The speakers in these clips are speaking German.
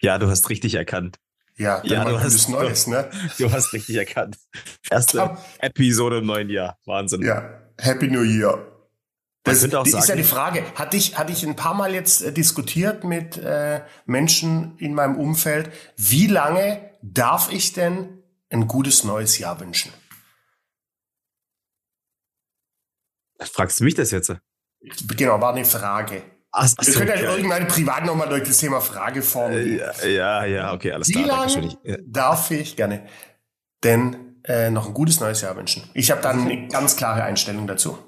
Ja, du hast richtig erkannt. Ja, ja du hast Neues, ne? Du hast richtig erkannt. Erste Episode im neuen Jahr. Wahnsinn. Ja, Happy New Year. Das, das sagen, ist ja die Frage. Hatte ich, hatte ich ein paar Mal jetzt äh, diskutiert mit äh, Menschen in meinem Umfeld, wie lange darf ich denn ein gutes neues Jahr wünschen? Fragst du mich das jetzt? Genau, war eine Frage. Ach, ach Wir so, können okay. irgendwann privat nochmal durch das Thema Frageform Äh. Ja, ja, okay, alles Wie klar. lange. Ich- äh, darf ich gerne denn äh, noch ein gutes neues Jahr wünschen? Ich habe dann eine ganz klare Einstellung dazu.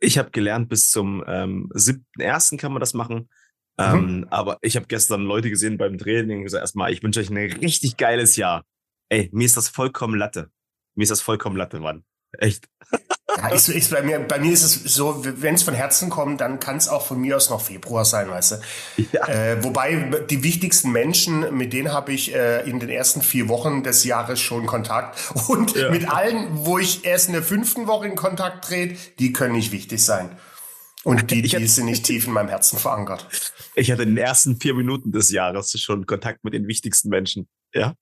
Ich habe gelernt, bis zum ähm, 7.1. kann man das machen. Ähm, aber ich habe gestern Leute gesehen beim Training und gesagt, erstmal, ich wünsche euch ein richtig geiles Jahr. Ey, mir ist das vollkommen Latte. Mir ist das vollkommen Latte, Mann. Echt. Ja, ist, ist bei, mir, bei mir ist es so, wenn es von Herzen kommt, dann kann es auch von mir aus noch Februar sein, weißt du. Ja. Äh, wobei die wichtigsten Menschen, mit denen habe ich äh, in den ersten vier Wochen des Jahres schon Kontakt. Und Ja. mit allen, wo ich erst in der fünften Woche in Kontakt trete, die können nicht wichtig sein. Und die, die sind nicht tief in meinem Herzen verankert. Ich hatte in den ersten vier Minuten des Jahres schon Kontakt mit den wichtigsten Menschen. Ja.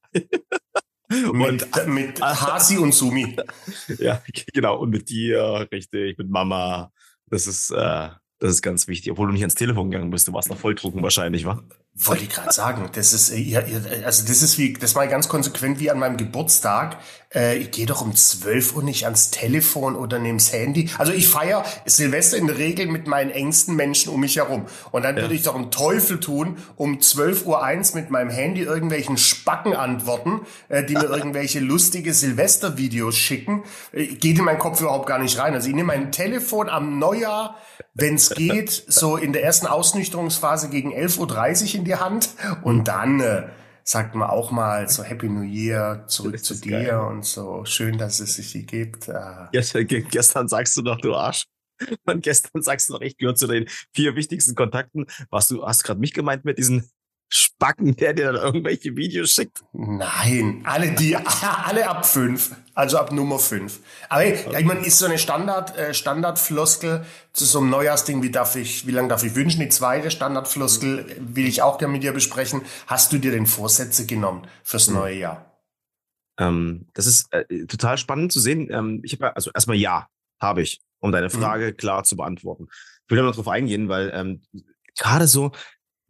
Und Mit, mit Hasi und Sumi. ja, genau. Und mit dir, richtig, mit Mama. Das ist, äh, das ist ganz wichtig. Obwohl du nicht ans Telefon gegangen bist, du warst noch Volldrucken wahrscheinlich, wa? Wollte ich gerade sagen, das ist, äh, ihr, also das ist wie, das war ganz konsequent wie an meinem Geburtstag. Äh, ich gehe doch um 12 Uhr nicht ans Telefon oder nehm's Handy. Also ich feiere Silvester in der Regel mit meinen engsten Menschen um mich herum. Und dann würde ich doch einen Teufel tun, um 12 Uhr eins mit meinem Handy irgendwelchen Spacken antworten, äh, die mir irgendwelche lustige Silvestervideos schicken. Äh, geht in meinen Kopf überhaupt gar nicht rein. Also ich nehme mein Telefon am Neujahr, wenn's geht, so in der ersten Ausnüchterungsphase gegen 11.30 Uhr in die Hand und dann äh, sagt man auch mal so Happy New Year, zurück zu dir geil. und so schön, dass es sich hier gibt. Äh, Gestern, ge- gestern sagst du noch, du Arsch. Und gestern sagst du noch, ich gehöre zu den vier wichtigsten Kontakten. Was du, hast gerade mich gemeint mit diesen Spacken, der dir dann irgendwelche Videos schickt? Nein, alle die, alle ab fünf, also ab Nummer fünf. Aber hey, ja, ich meine, ist so eine Standard, äh, Standardfloskel zu so einem Neujahrsding, wie darf ich, wie lange darf ich wünschen? Die zweite Standardfloskel will ich auch gerne mit dir besprechen. Hast du dir denn Vorsätze genommen fürs neue Jahr? Ähm, das ist äh, total spannend zu sehen. Ähm, ich habe also erstmal ja, habe ich, um deine Mhm. Frage klar zu beantworten. Ich will da noch drauf eingehen, weil ähm, gerade so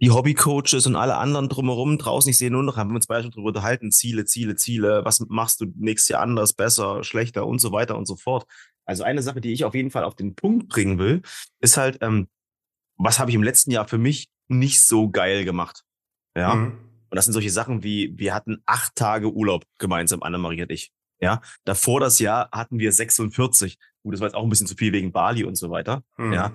die Hobbycoaches und alle anderen drumherum draußen, ich sehe nur noch, haben wir uns beide schon drüber unterhalten, Ziele, Ziele, Ziele, was machst du nächstes Jahr anders, besser, schlechter und so weiter und so fort. Also eine Sache, die ich auf jeden Fall auf den Punkt bringen will, ist halt, ähm, was habe ich im letzten Jahr für mich nicht so geil gemacht? Ja. Mhm. Und das sind solche Sachen wie, wir hatten acht Tage Urlaub gemeinsam, Annemarie und ich. Ja, davor das Jahr hatten wir 46. Gut, das war jetzt auch ein bisschen zu viel wegen Bali und so weiter. Mhm. Ja,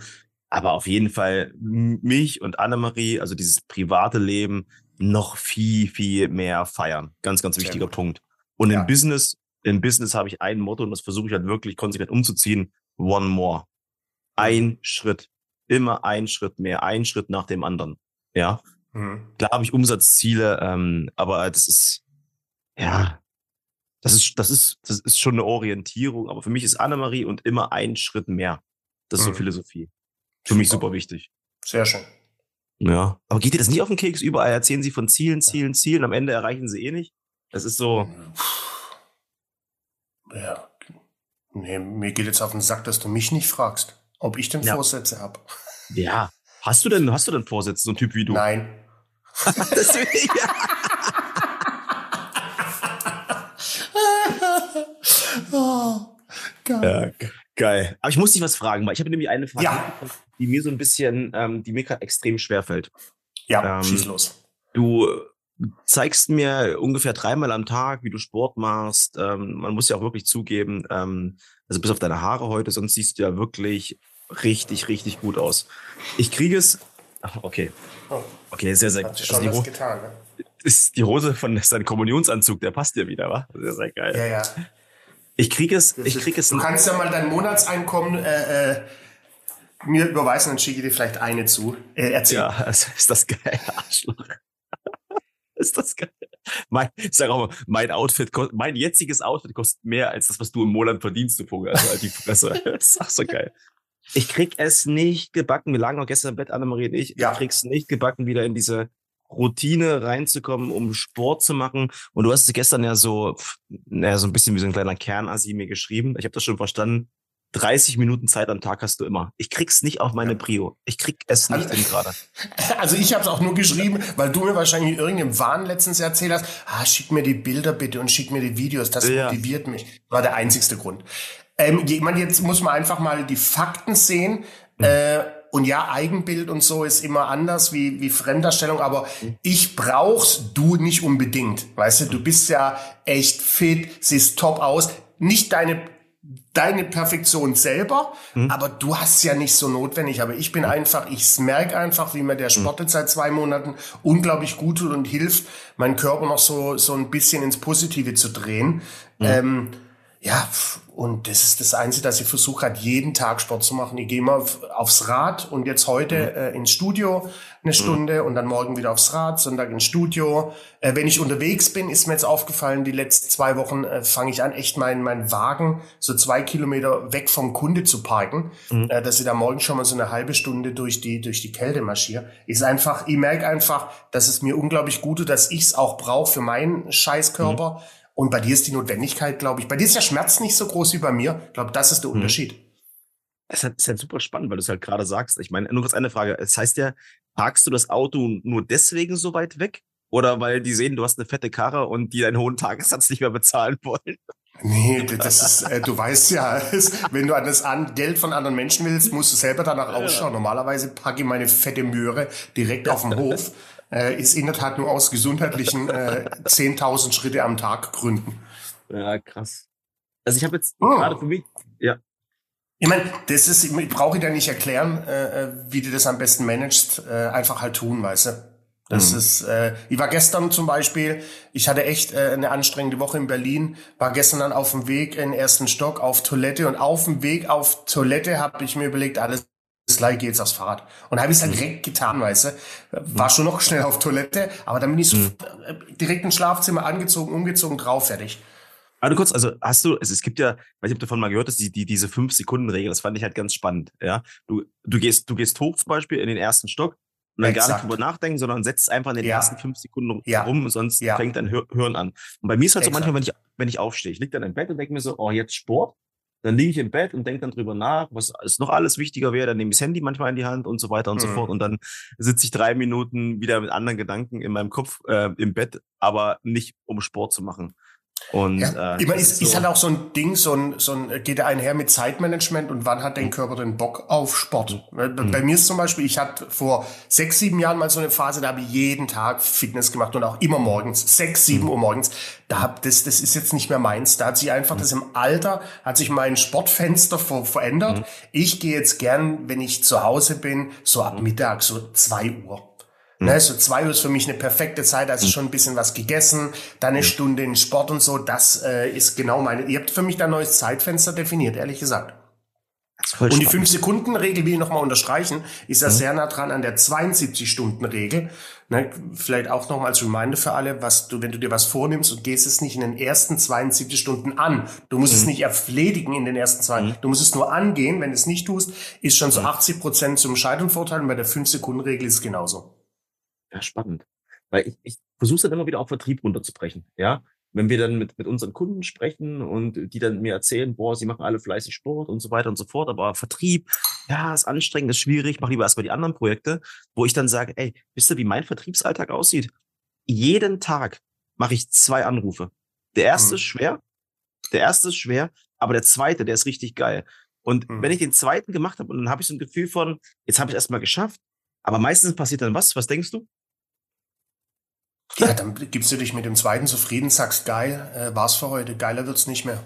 aber auf jeden Fall mich und Annemarie, also dieses private Leben, noch viel, viel mehr feiern. Ganz, ganz wichtiger. Punkt. Und Ja. im Business, im Business habe ich ein Motto und das versuche ich halt wirklich konsequent umzuziehen. One more. Ein Schritt. Immer ein Schritt mehr. Ein Schritt nach dem anderen. Ja. Mhm. Klar habe ich Umsatzziele, ähm, aber das ist, ja, das ist, das ist, das ist schon eine Orientierung. Aber für mich ist Annemarie und immer ein Schritt mehr. Das ist so Mhm. Philosophie. Für mich Super. super wichtig. Sehr schön. Ja. Aber geht dir das nicht auf den Keks? Überall erzählen sie von Zielen, Zielen, Zielen. Am Ende erreichen sie eh nicht. Das ist so, Ja. Nee, mir geht jetzt auf den Sack, dass du mich nicht fragst, ob ich denn Ja. Vorsätze habe. ja. Hast du denn, hast du denn Vorsätze, so ein Typ wie du? Nein. Deswegen, ja. oh. Ja, ge- geil. Aber ich muss dich was fragen, weil ich habe nämlich eine Frage, Ja. die mir so ein bisschen, ähm, die mir gerade extrem schwer fällt. Ja, Ähm, schieß los. Du zeigst mir ungefähr dreimal am Tag, wie du Sport machst. Ähm, man muss ja auch wirklich zugeben, ähm, also bis auf deine Haare heute, sonst siehst du ja wirklich richtig, richtig gut aus. Ich kriege es. Okay. Oh, Okay, sehr, sehr gut. Also schon die, was Ho getan, ne? ist die Hose von seinem Kommunionsanzug, der passt dir wieder, wa? Sehr, sehr geil. Ja, ja. Ich kriege es, Das ich kriege es. Du kannst ja mal dein Monatseinkommen äh, äh, mir überweisen, dann schicke ich dir vielleicht eine zu. Äh, erzähl. Ja, also ist das geil, Arschloch. ist das geil. Mein, ich sag auch mal, mein Outfit, kost- mein jetziges Outfit kostet mehr als das, was du im Monat verdienst, du Vogel. Also halt die Fresse. Das ist auch so geil. Ich krieg es nicht gebacken. Wir lagen auch gestern im Bett, Annemarie und ich. Ja. Ich krieg's nicht gebacken, wieder in diese Routine reinzukommen, um Sport zu machen. Und du hast es gestern ja so, naja, so ein bisschen wie so ein kleiner Kernasi mir geschrieben. Ich habe das schon verstanden. 30 Minuten Zeit am Tag hast du immer. Ich krieg's nicht auf meine Prio. Ich krieg es nicht hin gerade. Also ich habe es auch nur geschrieben, weil du mir wahrscheinlich in irgendeinem Wahn letztens erzählt hast, ah, schick mir die Bilder bitte und schick mir die Videos, das ja. motiviert mich. War der einzigste Grund. Ähm, meine, jetzt muss man einfach mal die Fakten sehen. Mhm. Äh, und ja, Eigenbild und so ist immer anders wie, wie Fremdarstellung, aber ich brauch's du nicht unbedingt. Weißt du, du bist ja echt fit, siehst top aus. Nicht deine deine Perfektion selber, mhm. aber du hast ja nicht so notwendig. Aber ich bin einfach, ich merke einfach, wie mir der mhm. Sport jetzt seit zwei Monaten unglaublich gut tut und hilft, meinen Körper noch so, so ein bisschen ins Positive zu drehen. Mhm. Ähm, ja, und das ist das Einzige, dass ich versuche halt jeden Tag Sport zu machen. Ich gehe mal aufs Rad und jetzt heute mhm. äh, ins Studio eine mhm. Stunde und dann morgen wieder aufs Rad, Sonntag ins Studio. Äh, wenn ich unterwegs bin, ist mir jetzt aufgefallen, die letzten zwei Wochen äh, fange ich an, echt meinen mein Wagen so zwei Kilometer weg vom Kunde zu parken, mhm. äh, dass ich da morgen schon mal so eine halbe Stunde durch die, durch die Kälte marschiere. Ist einfach, ich merke einfach, dass es mir unglaublich gut tut, dass ich es auch brauche für meinen Scheißkörper. Und bei dir ist die Notwendigkeit, glaube ich, bei dir ist der Schmerz nicht so groß wie bei mir. Ich glaube, das ist der mhm. Unterschied. Es ist halt super spannend, weil du es halt gerade sagst. Ich meine, nur kurz eine Frage. Es heißt ja, parkst du das Auto nur deswegen so weit weg? Oder weil die sehen, du hast eine fette Karre und die deinen hohen Tagessatz nicht mehr bezahlen wollen? Nee, das ist, äh, du weißt ja, wenn du an das an Geld von anderen Menschen willst, musst du selber danach ausschauen. Normalerweise packe ich meine fette Möhre direkt auf den Hof äh, ist in der Tat nur aus gesundheitlichen äh, 10.000 Schritte am Tag gründen. Ja, krass. Also ich habe jetzt oh. gerade für mich, ja. Ich meine, das ist, ich brauche dir nicht erklären, äh, äh, wie du das am besten managst. Äh, einfach halt tun, weißt du. Das mhm. ist, äh, ich war gestern zum Beispiel, ich hatte echt äh, eine anstrengende Woche in Berlin, war gestern dann auf dem Weg in den ersten Stock auf Toilette und auf dem Weg auf Toilette habe ich mir überlegt, alles gleich geht's aufs Fahrrad. Und habe ich es dann mhm. direkt getan, weißt du. War schon noch schnell auf Toilette, aber dann bin ich so mhm. direkt ins Schlafzimmer angezogen, umgezogen, drauf, fertig. Aber kurz, also hast du, also es gibt ja, weiß ich, ob du davon mal gehört hast, die, die, diese fünf Sekunden Regel, das fand ich halt ganz spannend, ja. Du, du gehst, du gehst hoch zum Beispiel in den ersten Stock und dann Exakt. gar nicht drüber nachdenken, sondern setzt einfach in den ja. ersten fünf Sekunden ja. rum, sonst ja. fängt dein Hirn an. Und bei mir ist halt Exakt. so manchmal, wenn ich, wenn ich aufstehe, ich lieg dann im Bett und denke mir so, oh, jetzt Sport, dann liege ich im Bett und denke dann drüber nach, was ist noch alles wichtiger wäre, dann nehme ich das Handy manchmal in die Hand und so weiter und mhm. so fort und dann sitze ich drei Minuten wieder mit anderen Gedanken in meinem Kopf äh, im Bett, aber nicht um Sport zu machen. Und, ja, äh, meine, ist, so. ist halt auch so ein Ding, so ein, so ein, geht er einher mit Zeitmanagement und wann hat dein mhm. Körper den Bock auf Sport? Mhm. Bei mir ist zum Beispiel, ich hatte vor sechs, sieben Jahren mal so eine Phase, da habe ich jeden Tag Fitness gemacht und auch immer morgens, sechs, sieben mhm. Uhr morgens. Da hab, das, das ist jetzt nicht mehr meins. Da hat sich einfach mhm. das im Alter, hat sich mein Sportfenster ver verändert. Mhm. Ich gehe jetzt gern, wenn ich zu Hause bin, so ab Mittag, so zwei Uhr. Ne, mhm. so zwei Uhr ist für mich eine perfekte Zeit, also schon ein bisschen was gegessen, dann eine mhm. Stunde in Sport und so. Das äh, ist genau meine. Ihr habt für mich da ein neues Zeitfenster definiert, ehrlich gesagt. Und die 5-Sekunden-Regel will ich nochmal unterstreichen, ist ja mhm. sehr nah dran an der 72-Stunden-Regel. Ne, vielleicht auch nochmal als Reminder für alle, was du, wenn du dir was vornimmst und gehst es nicht in den ersten 72 Stunden an. Du musst mhm. es nicht erledigen in den ersten zwei. Mhm. Du musst es nur angehen. Wenn du es nicht tust, ist schon so 80 mhm. Prozent zum Scheitern verurteilt. Und bei der 5-Sekunden-Regel ist es genauso. Ja, spannend. Weil ich, ich versuche dann immer wieder auf Vertrieb runterzubrechen. Ja, wenn wir dann mit, mit unseren Kunden sprechen und die dann mir erzählen, boah, sie machen alle fleißig Sport und so weiter und so fort, aber Vertrieb, ja, ist anstrengend, ist schwierig, mach lieber erstmal die anderen Projekte, wo ich dann sage, ey, wisst ihr, wie mein Vertriebsalltag aussieht? Jeden Tag mache ich zwei Anrufe. Der erste mhm. ist schwer, der erste ist schwer, aber der zweite, der ist richtig geil. Und mhm. wenn ich den zweiten gemacht habe und dann habe ich so ein Gefühl von, jetzt habe ich es erstmal geschafft, aber meistens passiert dann was? Was denkst du? Ja, dann gibst du dich mit dem zweiten zufrieden, sagst geil, äh, war's für heute, geiler wird's nicht mehr.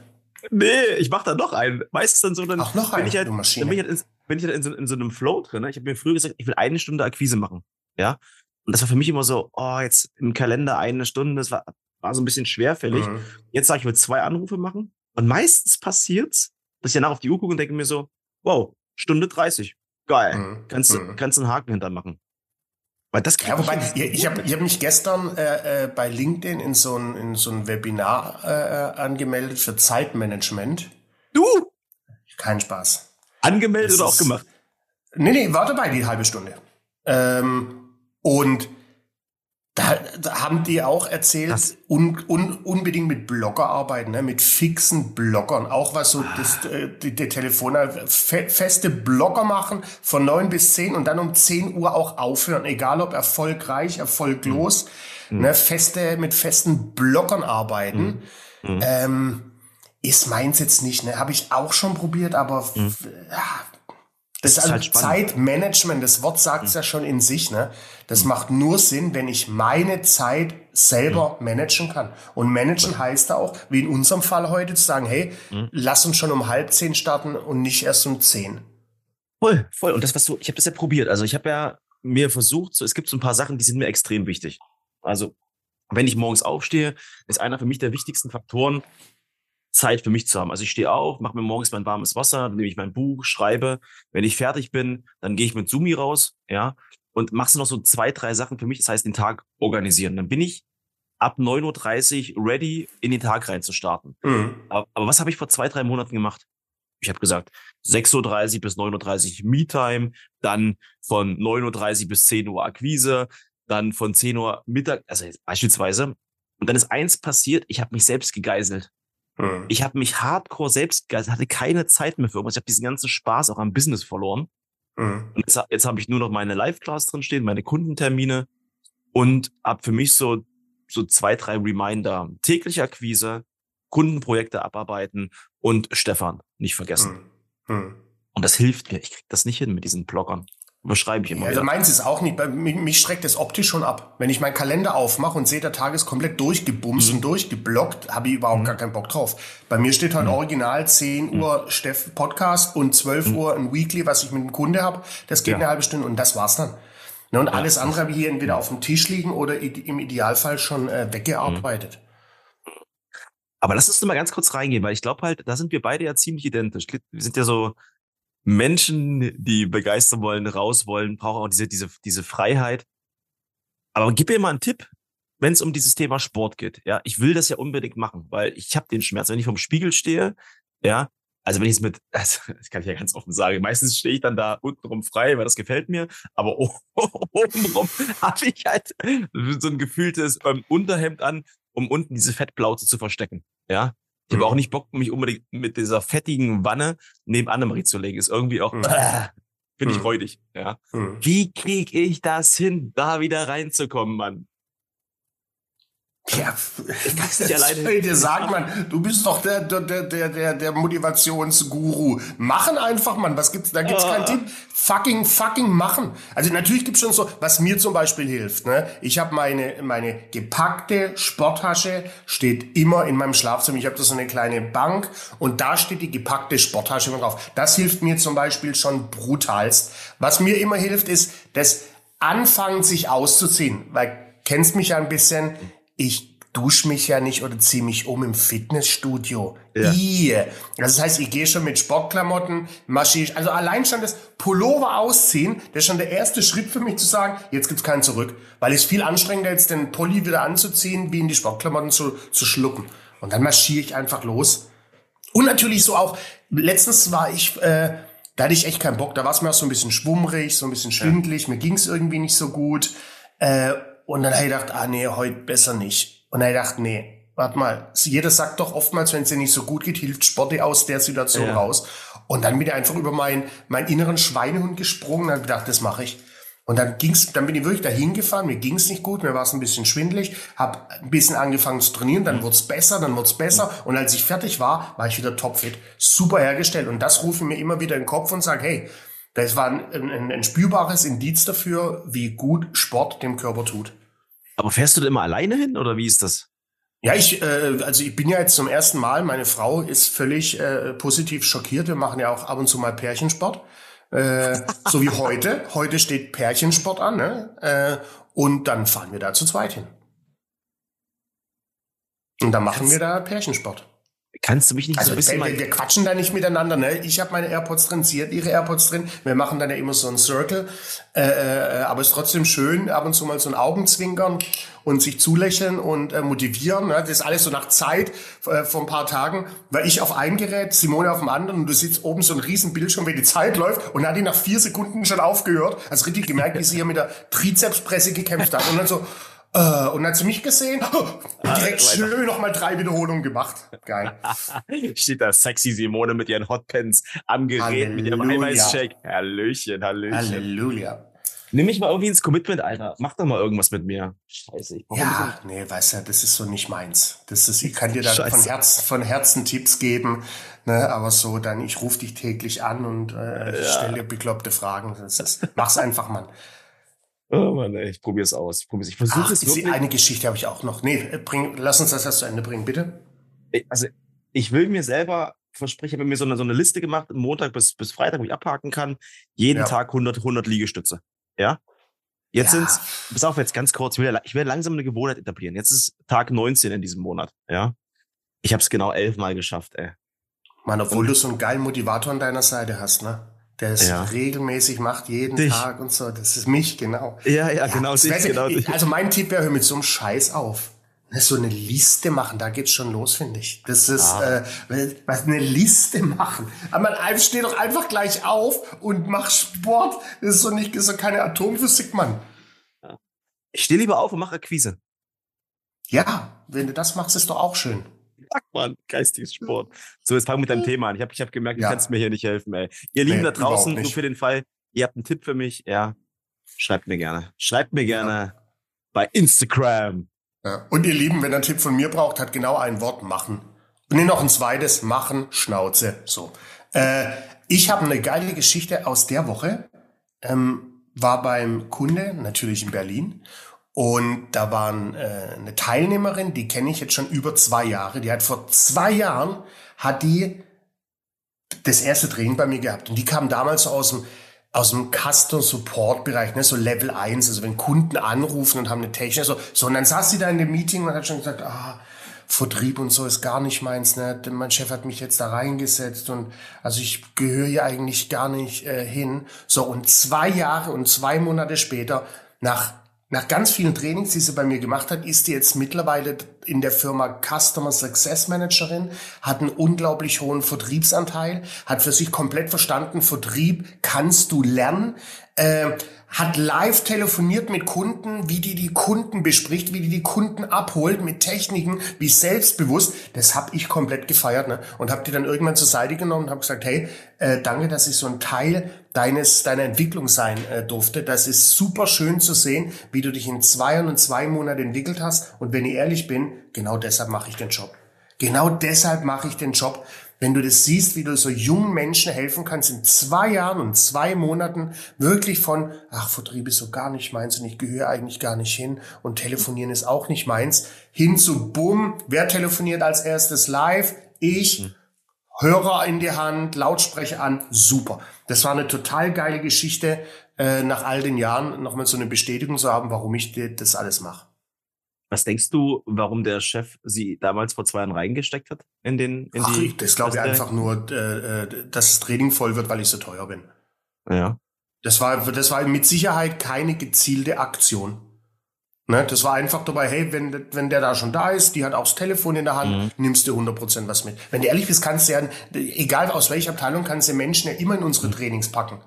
Nee, ich mach da noch einen. Meistens dann so, dann Ach, noch einen, ich halt, dann bin ich halt, in, bin ich halt in, so, in so einem Flow drin. Ne? Ich habe mir früher gesagt, ich will eine Stunde Akquise machen. Ja. Und das war für mich immer so, oh, jetzt im Kalender eine Stunde, das war, war so ein bisschen schwerfällig. Mhm. Jetzt sage ich, ich will zwei Anrufe machen. Und meistens passiert's, dass ich danach auf die Uhr gucke und denke mir so, wow, Stunde 30. Geil. Mhm. Kannst, mhm. kannst einen Haken hintermachen. Weil das ja, wobei, ich, ich habe hab mich gestern äh, äh, bei LinkedIn in so ein, in so ein Webinar äh, äh angemeldet für Zeitmanagement. Du? Kein Spaß. Angemeldet das oder auch gemacht? Nee, nee, war dabei die halbe Stunde. Ähm, und Da, da haben die auch erzählt, un, un, unbedingt mit Blogger arbeiten, ne? mit fixen Bloggern. Auch was so das, äh, die, die Telefon, fe, feste Blogger machen von neun bis zehn und dann um zehn Uhr auch aufhören, egal ob erfolgreich, erfolglos. Mhm. Ne? Feste, mit festen Bloggern arbeiten. Mhm. Ähm, ist meins jetzt nicht, ne? Habe ich auch schon probiert, aber mhm. ja, das, das ist also halt Zeitmanagement, das Wort sagt es mhm. ja schon in sich, ne? Das mhm. macht nur Sinn, wenn ich meine Zeit selber mhm. managen kann. Und managen heißt da auch, wie in unserem Fall heute, zu sagen, hey, mhm. lass uns schon um halb zehn starten und nicht erst um zehn. Voll, voll. Und das, was du, ich habe das ja probiert. Also ich habe ja mir versucht, so, es gibt so ein paar Sachen, die sind mir extrem wichtig. Also, wenn ich morgens aufstehe, ist einer für mich der wichtigsten Faktoren, Zeit für mich zu haben. Also ich stehe auf, mache mir morgens mein warmes Wasser, dann nehme ich mein Buch, schreibe. Wenn ich fertig bin, dann gehe ich mit Sumi raus, ja, und machst noch so zwei, drei Sachen für mich. Das heißt, den Tag organisieren. Dann bin ich ab 9.30 Uhr ready, in den Tag reinzustarten. Mhm. Aber, aber was habe ich vor zwei, drei Monaten gemacht? Ich habe gesagt, 6.30 Uhr bis 9.30 Uhr Me-Time, dann von 9.30 Uhr bis 10 Uhr Akquise, dann von 10 Uhr Mittag, also beispielsweise. Und dann ist eins passiert, ich habe mich selbst gegeißelt. Mhm. Ich habe mich hardcore selbst, also hatte keine Zeit mehr für irgendwas. Ich habe diesen ganzen Spaß auch am Business verloren. Mhm. Und jetzt, jetzt habe ich nur noch meine Live-Class drin stehen, meine Kundentermine und habe für mich so, so zwei, drei Reminder. Tägliche Akquise, Kundenprojekte abarbeiten und Stefan nicht vergessen. Mhm. mhm. Und das hilft mir. Ich krieg das nicht hin mit diesen Bloggern. Beschreibe ich immer. Ja, also meins ist auch nicht. Mich, mich schreckt das optisch schon ab. Wenn ich meinen Kalender aufmache und sehe, der Tag ist komplett durchgebumst mhm. und durchgeblockt, habe ich überhaupt mhm. gar keinen Bock drauf. Bei mir steht halt mhm. original 10 mhm. Uhr Steff Podcast und 12 mhm. Uhr ein Weekly, was ich mit dem Kunde habe. Das geht ja. eine halbe Stunde und das war's dann. Ne, und alles andere habe ich hier entweder auf dem Tisch liegen oder im Idealfall schon äh, weggearbeitet. Aber lass uns mal ganz kurz reingehen, weil ich glaube halt, da sind wir beide ja ziemlich identisch. Wir sind ja so Menschen, die begeistern wollen, raus wollen, brauchen auch diese, diese, diese Freiheit. Aber gib mir mal einen Tipp, wenn es um dieses Thema Sport geht. Ja, ich will das ja unbedingt machen, weil ich habe den Schmerz, wenn ich vom Spiegel stehe. Ja, also wenn ich es mit, also, das kann ich ja ganz offen sagen, meistens stehe ich dann da untenrum frei, weil das gefällt mir, aber obenrum habe ich halt so ein gefühltes ähm, Unterhemd an, um unten diese Fettplauze zu verstecken. Ja, ich habe auch mhm. nicht Bock, mich unbedingt mit dieser fettigen Wanne neben Annemarie zu legen. Ist irgendwie auch, mhm. äh, finde ich mhm. räudig. Ja. Mhm. Wie krieg ich das hin, da wieder reinzukommen, Mann? Ja, ich kann nicht alleine. Dir sagt man, du bist doch der, der, der, der, der Motivationsguru. Machen einfach, Mann. Was gibt's? Da gibt's ah. keinen Tipp. Fucking, fucking machen. Also natürlich gibt's schon so, was mir zum Beispiel hilft. Ne? Ich habe meine, meine gepackte Sporttasche steht immer in meinem Schlafzimmer. Ich habe da so eine kleine Bank und da steht die gepackte Sporttasche immer drauf. Das hilft mir zum Beispiel schon brutalst. Was mir immer hilft, ist das Anfangen, sich auszuziehen. Weil kennst mich ja ein bisschen ich dusche mich ja nicht oder ziehe mich um im Fitnessstudio. Ja. I. Also das heißt, ich gehe schon mit Sportklamotten, marschiere also allein schon das Pullover ausziehen, das ist schon der erste Schritt für mich zu sagen, jetzt gibt's keinen zurück. Weil es viel anstrengender jetzt den Pulli wieder anzuziehen, wie in die Sportklamotten zu, zu schlucken. Und dann marschiere ich einfach los. Und natürlich so auch, letztens war ich, äh, da hatte ich echt keinen Bock, da war es mir auch so ein bisschen schwummrig, so ein bisschen schwindlig, ja. mir ging's irgendwie nicht so gut. Äh, und dann habe ich gedacht, ah nee, heute besser nicht. Und dann habe ich gedacht, nee, warte mal, jeder sagt doch oftmals, wenn es dir nicht so gut geht, hilft Sport aus der Situation ja. raus. Und dann bin ich einfach über meinen, meinen inneren Schweinehund gesprungen und habe gedacht, das mache ich. Und dann ging's, dann bin ich wirklich dahin gefahren, mir ging's nicht gut, mir war es ein bisschen schwindlig, habe ein bisschen angefangen zu trainieren, dann wurde es besser, dann wurde es besser und als ich fertig war, war ich wieder topfit. Super hergestellt und das rufe ich mir immer wieder in den Kopf und sage, hey, das war ein, ein, ein spürbares Indiz dafür, wie gut Sport dem Körper tut. Aber fährst du da immer alleine hin oder wie ist das? Ja, ich, äh, also ich bin ja jetzt zum ersten Mal, meine Frau ist völlig äh, positiv schockiert. Wir machen ja auch ab und zu mal Pärchensport. Äh, so wie heute. Heute steht Pärchensport an, ne? Äh, und dann fahren wir da zu zweit hin. Und dann machen wir da Pärchensport. Kannst du mich nicht also, so ein bisschen wir, wir quatschen da nicht miteinander, ne? Ich habe meine AirPods drin, sie hat ihre AirPods drin. Wir machen dann ja immer so einen Circle. Äh, äh, aber es ist trotzdem schön, ab und zu mal so ein Augenzwinkern und sich zulächeln und äh, motivieren. Ne? Das ist alles so nach Zeit äh, vor ein paar Tagen, weil ich auf einem Gerät, Simone auf dem anderen und du sitzt oben so ein riesen Bildschirm, wie die Zeit läuft und hat die nach vier Sekunden schon aufgehört. Also richtig gemerkt, wie sie hier mit der Trizepspresse gekämpft hat. Und dann so, Äh, und dann sie mich gesehen, und direkt ah, schön nochmal drei Wiederholungen gemacht. Geil. Steht da sexy Simone mit ihren Hotpants am Gerät, Halleluja. mit ihrem Eiweißshake. Hallöchen, Hallöchen. Halleluja. Nimm mich mal irgendwie ins Commitment, Alter. Mach doch mal irgendwas mit mir. Scheiße. Ich ja, nee, weißt du, das ist so nicht meins. Das ist, ich kann dir da von, Herz, von Herzen Tipps geben, ne, aber so dann, ich rufe dich täglich an und äh, ja. stelle dir bekloppte Fragen. Das ist, mach's einfach, Mann. Oh Mann, ey, ich probier's aus. Ich probier's. Ich versuche es wirklich. Eine Geschichte habe ich auch noch. Nee, bring, lass uns das erst zu Ende bringen, bitte. Also, ich will mir selber versprechen, ich habe mir so eine, so eine Liste gemacht, Montag bis, bis Freitag, wo ich abhaken kann. Jeden ja. Tag 100, 100 Liegestütze. Ja. Jetzt ja. sind's, pass auf, jetzt ganz kurz, ich will, ich will langsam eine Gewohnheit etablieren. Jetzt ist Tag 19 in diesem Monat, ja. Ich habe es genau elfmal geschafft, ey. Mann, obwohl und, du so einen geilen Motivator an deiner Seite hast, ne? Der es ja. regelmäßig macht, jeden dich. Tag und so. Das ist mich, genau. Ja, ja, ja genau, dich, genau dich. Also mein Tipp wäre, hör mit so einem Scheiß auf. So eine Liste machen, da geht's schon los, finde ich. Das ist ah. äh, was eine Liste machen. Aber man steht doch einfach gleich auf und mach Sport. Das ist so nicht ist so keine Atomphysik, Mann. Ich stehe lieber auf und mache Akquise. Ja, wenn du das machst, ist doch auch schön. Sag mal, geistiges Sport. So, jetzt fang mit deinem Thema an. Ich habe ich hab gemerkt, du ja. kannst mir hier nicht helfen, ey. Ihr Lieben nee, da draußen, nur für den Fall, ihr habt einen Tipp für mich, ja, schreibt mir gerne. Schreibt mir gerne ja. bei Instagram. Ja. Und ihr Lieben, wenn ihr einen Tipp von mir braucht, hat genau ein Wort machen. Und nee, noch ein zweites, machen, Schnauze. So. Äh, ich habe eine geile Geschichte aus der Woche. Ähm, war beim Kunde, natürlich in Berlin. Und da war äh, eine Teilnehmerin, die kenne ich jetzt schon über zwei Jahre. Die hat vor zwei Jahren, hat die das erste Training bei mir gehabt. Und die kam damals aus dem aus dem Customer Support Bereich, ne, so Level 1, also wenn Kunden anrufen und haben eine Technik, so, so, und dann saß sie da in dem Meeting und hat schon gesagt, ah, Vertrieb und so ist gar nicht meins, ne, mein Chef hat mich jetzt da reingesetzt und, also ich gehöre hier eigentlich gar nicht äh, hin. So, und zwei Jahre und zwei Monate später, nach nach ganz vielen Trainings, die sie bei mir gemacht hat, ist sie jetzt mittlerweile in der Firma Customer Success Managerin, hat einen unglaublich hohen Vertriebsanteil, hat für sich komplett verstanden, Vertrieb kannst du lernen. Äh, hat live telefoniert mit Kunden, wie die die Kunden bespricht, wie die die Kunden abholt mit Techniken, wie selbstbewusst. Das habe ich komplett gefeiert ne? und habe die dann irgendwann zur Seite genommen und habe gesagt, hey, äh, danke, dass ich so ein Teil deines deiner Entwicklung sein äh, durfte. Das ist super schön zu sehen, wie du dich in zwei und zwei Monaten entwickelt hast. Und wenn ich ehrlich bin, genau deshalb mache ich den Job. Genau deshalb mache ich den Job, wenn du das siehst, wie du so jungen Menschen helfen kannst, in zwei Jahren und zwei Monaten wirklich von, ach, Vertrieb ist so gar nicht meins und ich gehöre eigentlich gar nicht hin und telefonieren ist auch nicht meins, hin zu bumm, wer telefoniert als erstes live? Ich, mhm. Hörer in die Hand, Lautsprecher an, super. Das war eine total geile Geschichte, äh, nach all den Jahren nochmal so eine Bestätigung zu haben, warum ich das alles mache. Was denkst du, warum der Chef sie damals vor zwei Jahren reingesteckt hat in den? In Ach, die, das glaube ich einfach nur, äh, äh, dass das Training voll wird, weil ich so teuer bin. Ja. Das war, das war mit Sicherheit keine gezielte Aktion. Ne, das war einfach dabei, hey, wenn, wenn der da schon da ist, die hat auch das Telefon in der Hand, mhm. nimmst du 100% was mit. Wenn du ehrlich bist, kannst du ja, egal aus welcher Abteilung, kannst du Menschen ja immer in unsere mhm. Trainings packen.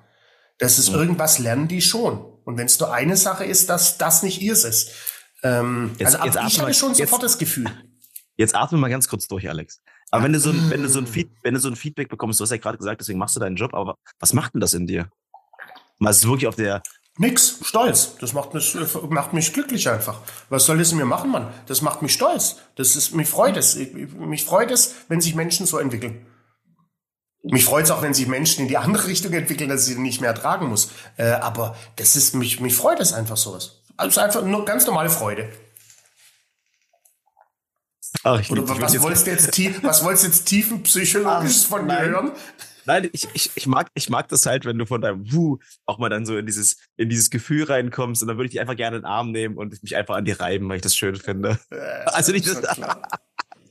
Das ist mhm. irgendwas lernen die schon. Und wenn es nur eine Sache ist, dass das nicht ihrs ist. Ähm, jetzt, also jetzt ich habe schon sofort das Gefühl. Jetzt atme mal ganz kurz durch, Alex. Aber wenn du so ein, wenn du so ein, Feed, wenn du so ein Feedback bekommst, du hast ja gerade gesagt, deswegen machst du deinen Job, aber was macht denn das in dir? Mal ist wirklich auf der. Nix, stolz. Das macht mich, macht mich glücklich einfach. Was soll das in mir machen, Mann? Das macht mich stolz. Das ist, mich freut es. Mich freut es, wenn sich Menschen so entwickeln. Mich freut es auch, wenn sich Menschen in die andere Richtung entwickeln, dass ich sie nicht mehr ertragen muss. Äh, aber das ist, mich, mich freut es einfach sowas. Also einfach nur ganz normale Freude. Ach, ich Oder was, wolltest du jetzt tief, was wolltest du jetzt tiefenpsychologisch von mir hören? Nein, ich, ich, ich, mag, ich mag das halt, wenn du von deinem Wuh auch mal dann so in dieses, in dieses Gefühl reinkommst und dann würde ich dich einfach gerne in den Arm nehmen und mich einfach an dir reiben, weil ich das schön finde. Ja, also nicht das.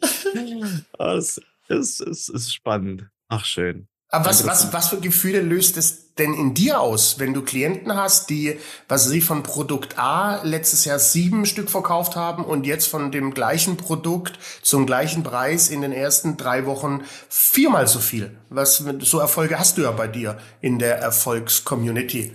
das ist, ist, ist spannend. Ach, schön. Aber was, was, was für Gefühle löst es denn in dir aus, wenn du Klienten hast, die, was sie von Produkt A letztes Jahr sieben Stück verkauft haben und jetzt von dem gleichen Produkt zum gleichen Preis in den ersten drei Wochen viermal so viel? Was, so Erfolge hast du ja bei dir in der Erfolgscommunity.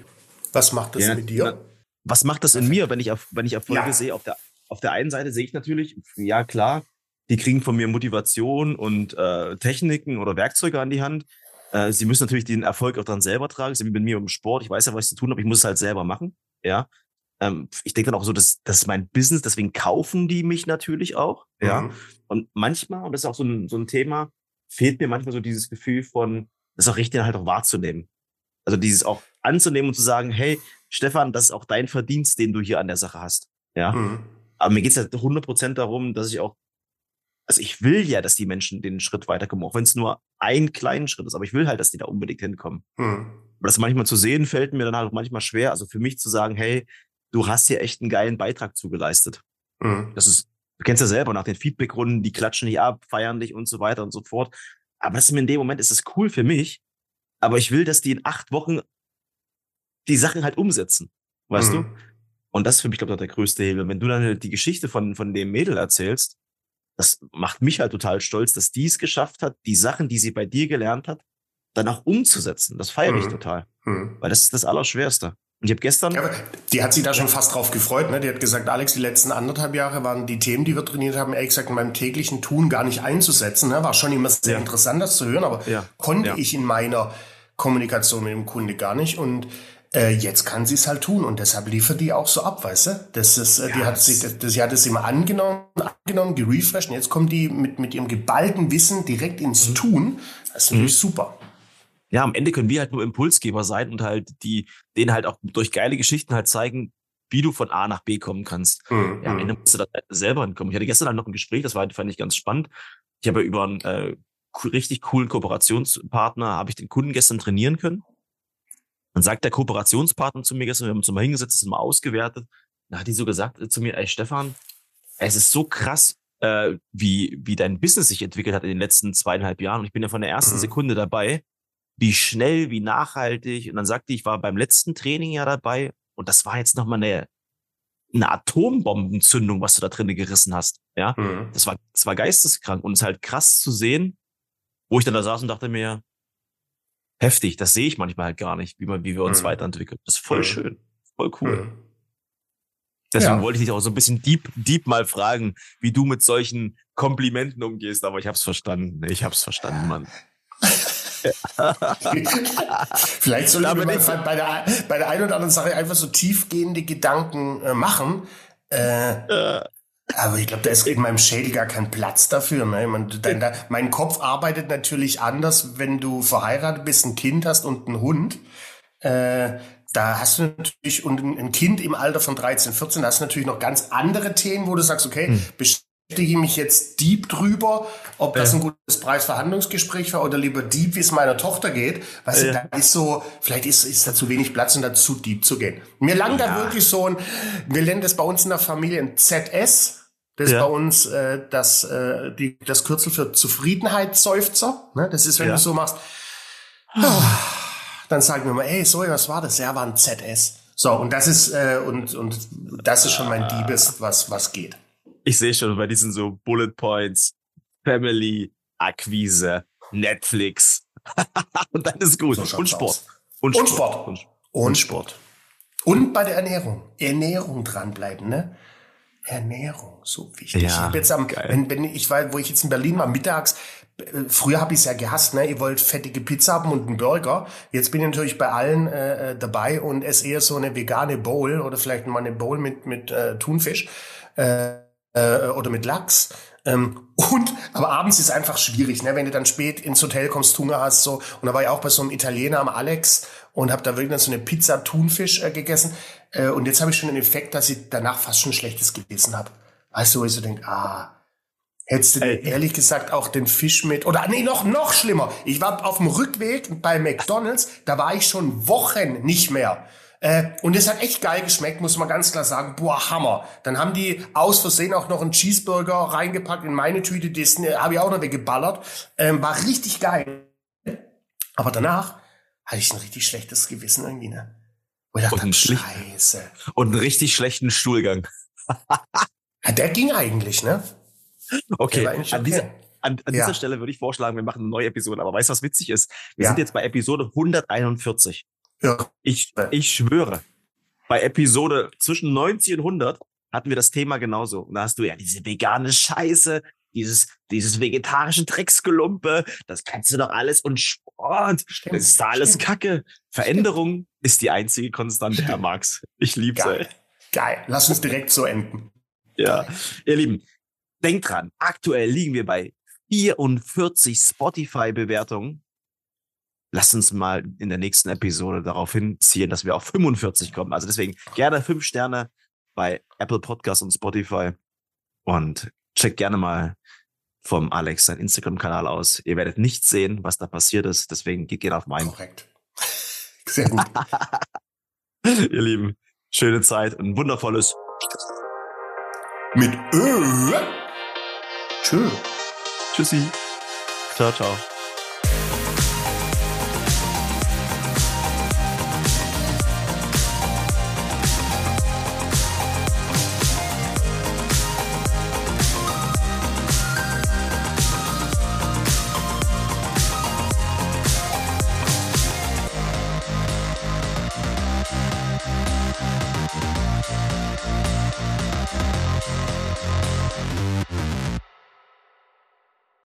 Was macht das ja, mit dir? Was macht das in mir, wenn ich, wenn ich Erfolge ja. sehe auf der, auf der einen Seite sehe ich natürlich, ja klar, die kriegen von mir Motivation und äh, Techniken oder Werkzeuge an die Hand. Äh, sie müssen natürlich den Erfolg auch dann selber tragen. Sie sind mit mir im Sport. Ich weiß ja, was ich zu tun habe. Ich muss es halt selber machen. Ja. Ähm, ich denke dann auch so, dass das ist mein Business. Deswegen kaufen die mich natürlich auch. Ja. Mhm. Und manchmal, und das ist auch so ein, so ein Thema, fehlt mir manchmal so dieses Gefühl von, das auch richtig halt auch wahrzunehmen. Also dieses auch anzunehmen und zu sagen, hey, Stefan, das ist auch dein Verdienst, den du hier an der Sache hast. Ja. Mhm. Aber mir geht es ja 100% darum, dass ich auch also ich will ja, dass die Menschen den Schritt weiterkommen, auch wenn es nur ein kleinen Schritt ist, aber ich will halt, dass die da unbedingt hinkommen. Hm. Aber das manchmal zu sehen, fällt mir dann halt auch manchmal schwer. Also für mich zu sagen, hey, du hast hier echt einen geilen Beitrag zugeleistet. Hm. Das ist, du kennst ja selber nach den Feedbackrunden, die klatschen dich ab, feiern dich und so weiter und so fort. Aber das ist mir in dem Moment ist es cool für mich. Aber ich will, dass die in acht Wochen die Sachen halt umsetzen. Weißt hm. du? Und das ist für mich, glaube ich, der größte Hebel. Wenn du dann halt die Geschichte von, von dem Mädel erzählst, das macht mich halt total stolz, dass die es geschafft hat, die Sachen, die sie bei dir gelernt hat, dann auch umzusetzen. Das feiere ich mhm. total. Mhm. Weil das ist das Allerschwerste. Und ich habe gestern. Ja, die hat sich da schon fast drauf gefreut, ne? Die hat gesagt, Alex, die letzten anderthalb Jahre waren die Themen, die wir trainiert haben, ehrlich gesagt, in meinem täglichen Tun gar nicht einzusetzen. Ne? War schon immer sehr ja. interessant, das zu hören, aber konnte ich in meiner Kommunikation mit dem Kunde gar nicht. Und äh, jetzt kann sie es halt tun und deshalb liefert die auch so ab, weißt du? Das ist, äh, ja, die hat sich, das, sie hat es immer angenommen, angenommen, gerefreshed und jetzt kommt die mit, mit ihrem geballten Wissen direkt ins mhm. Tun. Das ist natürlich mhm. super. Ja, am Ende können wir halt nur Impulsgeber sein und halt die, denen halt auch durch geile Geschichten halt zeigen, wie du von A nach B kommen kannst. Mhm. Ja, am Ende musst du da selber hinkommen. Ich hatte gestern halt noch ein Gespräch, das war, fand ich ganz spannend. Ich habe ja über einen äh, richtig coolen Kooperationspartner, habe ich den Kunden gestern trainieren können. Dann sagt der Kooperationspartner zu mir gestern, wir haben uns mal hingesetzt, das mal ausgewertet. Da hat die so gesagt äh, zu mir, ey Stefan, es ist so krass, äh, wie, wie dein Business sich entwickelt hat in den letzten zweieinhalb Jahren. Und ich bin ja von der ersten mhm. Sekunde dabei, wie schnell, wie nachhaltig. Und dann sagte ich, ich war beim letzten Training ja dabei und das war jetzt nochmal eine, eine Atombombenzündung, was du da drinnen gerissen hast. Ja, mhm. das war, das war geisteskrank und es ist halt krass zu sehen, wo ich dann da saß und dachte mir, heftig. Das sehe ich manchmal halt gar nicht, wie, man, wie wir uns mhm. weiterentwickeln. Das ist voll mhm. schön, voll cool. Mhm. Deswegen ja. wollte ich dich auch so ein bisschen deep, deep mal fragen, wie du mit solchen Komplimenten umgehst, aber ich hab's verstanden. Ich hab's verstanden, Mann. Vielleicht soll ich mir bei, bei, der, bei der einen oder anderen Sache einfach so tiefgehende Gedanken äh, machen. Äh, aber ich glaube, da ist in meinem Schädel gar kein Platz dafür. Ne? Man, dein, da, mein Kopf arbeitet natürlich anders, wenn du verheiratet bist, ein Kind hast und einen Hund. Äh, da hast du natürlich, und ein Kind im Alter von 13, 14, da hast du natürlich noch ganz andere Themen, wo du sagst, okay, hm. beschäftige mich jetzt deep drüber, ob ja. das ein gutes Preisverhandlungsgespräch war oder lieber deep, wie es meiner Tochter geht. Weißt ja. du, da ist so, vielleicht ist, ist da zu wenig Platz, um da zu deep zu gehen. Mir langt ja. da wirklich so ein, wir nennen das bei uns in der Familie ein ZS, das ja. ist bei uns äh, das, äh, die, das Kürzel für Zufriedenheitsseufzer. Ne? Das ist, wenn ja. du so machst, oh, dann sagen wir mal, ey, sorry, was war das? Ja, war ein ZS. So, und das ist, äh, und, und das ist schon mein Diebes, was, was geht. Ich sehe schon bei diesen so Bullet Points, Family, Akquise, Netflix. und dann ist gut. So und, Sport. und Sport. Und Sport. Und Sport. Und Sport. Und bei der Ernährung. Ernährung dranbleiben, ne? Ernährung, so wichtig. Ja, ich habe jetzt am, wenn, wenn ich war, wo ich jetzt in Berlin war, mittags, äh, früher habe ich es ja gehasst, ne? Ihr wollt fettige Pizza haben und einen Burger. Jetzt bin ich natürlich bei allen äh, äh, dabei und esse eher so eine vegane Bowl oder vielleicht mal eine Bowl mit mit äh, Thunfisch äh, äh, oder mit Lachs. Ähm, und, aber abends ist einfach schwierig, ne? wenn du dann spät ins Hotel kommst, Hunger hast, so. Und da war ich auch bei so einem Italiener am Alex und habe da wirklich so eine Pizza Thunfisch äh, gegessen. Äh, und jetzt habe ich schon den Effekt, dass ich danach fast schon schlechtes Gewissen habe. Weißt du, wo ich so denke, ah, hättest du Ey. ehrlich gesagt auch den Fisch mit, oder nee, noch, noch schlimmer. Ich war auf dem Rückweg bei McDonalds, da war ich schon Wochen nicht mehr. Äh, und es hat echt geil geschmeckt, muss man ganz klar sagen. Boah, Hammer. Dann haben die aus Versehen auch noch einen Cheeseburger reingepackt in meine Tüte, das äh, habe ich auch noch weggeballert. Ähm, war richtig geil. Aber danach hatte ich ein richtig schlechtes Gewissen irgendwie, ne? Und, ich dachte, und, Scheiße. und einen richtig schlechten Stuhlgang. ja, der ging eigentlich, ne? Okay, okay. An, dieser, an, an ja. dieser Stelle würde ich vorschlagen, wir machen eine neue Episode. Aber weißt du, was witzig ist? Wir ja. sind jetzt bei Episode 141. Ja. Ich, ich schwöre, bei Episode zwischen 90 und 100 hatten wir das Thema genauso. Und da hast du ja diese vegane Scheiße, dieses, dieses vegetarische Drecksgelumpe, das kannst du doch alles und Sport, stimmt, das ist da alles stimmt. Kacke. Veränderung stimmt. ist die einzige Konstante, Herr Marx. Ich lieb's, Geil. Ey. Geil. Lass uns direkt so enden. Ja. Ihr Lieben, denkt dran, aktuell liegen wir bei 44 Spotify-Bewertungen. Lasst uns mal in der nächsten Episode darauf hinziehen, dass wir auf 45 kommen. Also deswegen gerne fünf Sterne bei Apple Podcasts und Spotify. Und checkt gerne mal vom Alex sein Instagram-Kanal aus. Ihr werdet nicht sehen, was da passiert ist. Deswegen geht gerne auf meinen. Korrekt. Sehr gut. Ihr Lieben, schöne Zeit, ein wundervolles mit Ö. Tschö. Tschüssi. Ciao, ciao.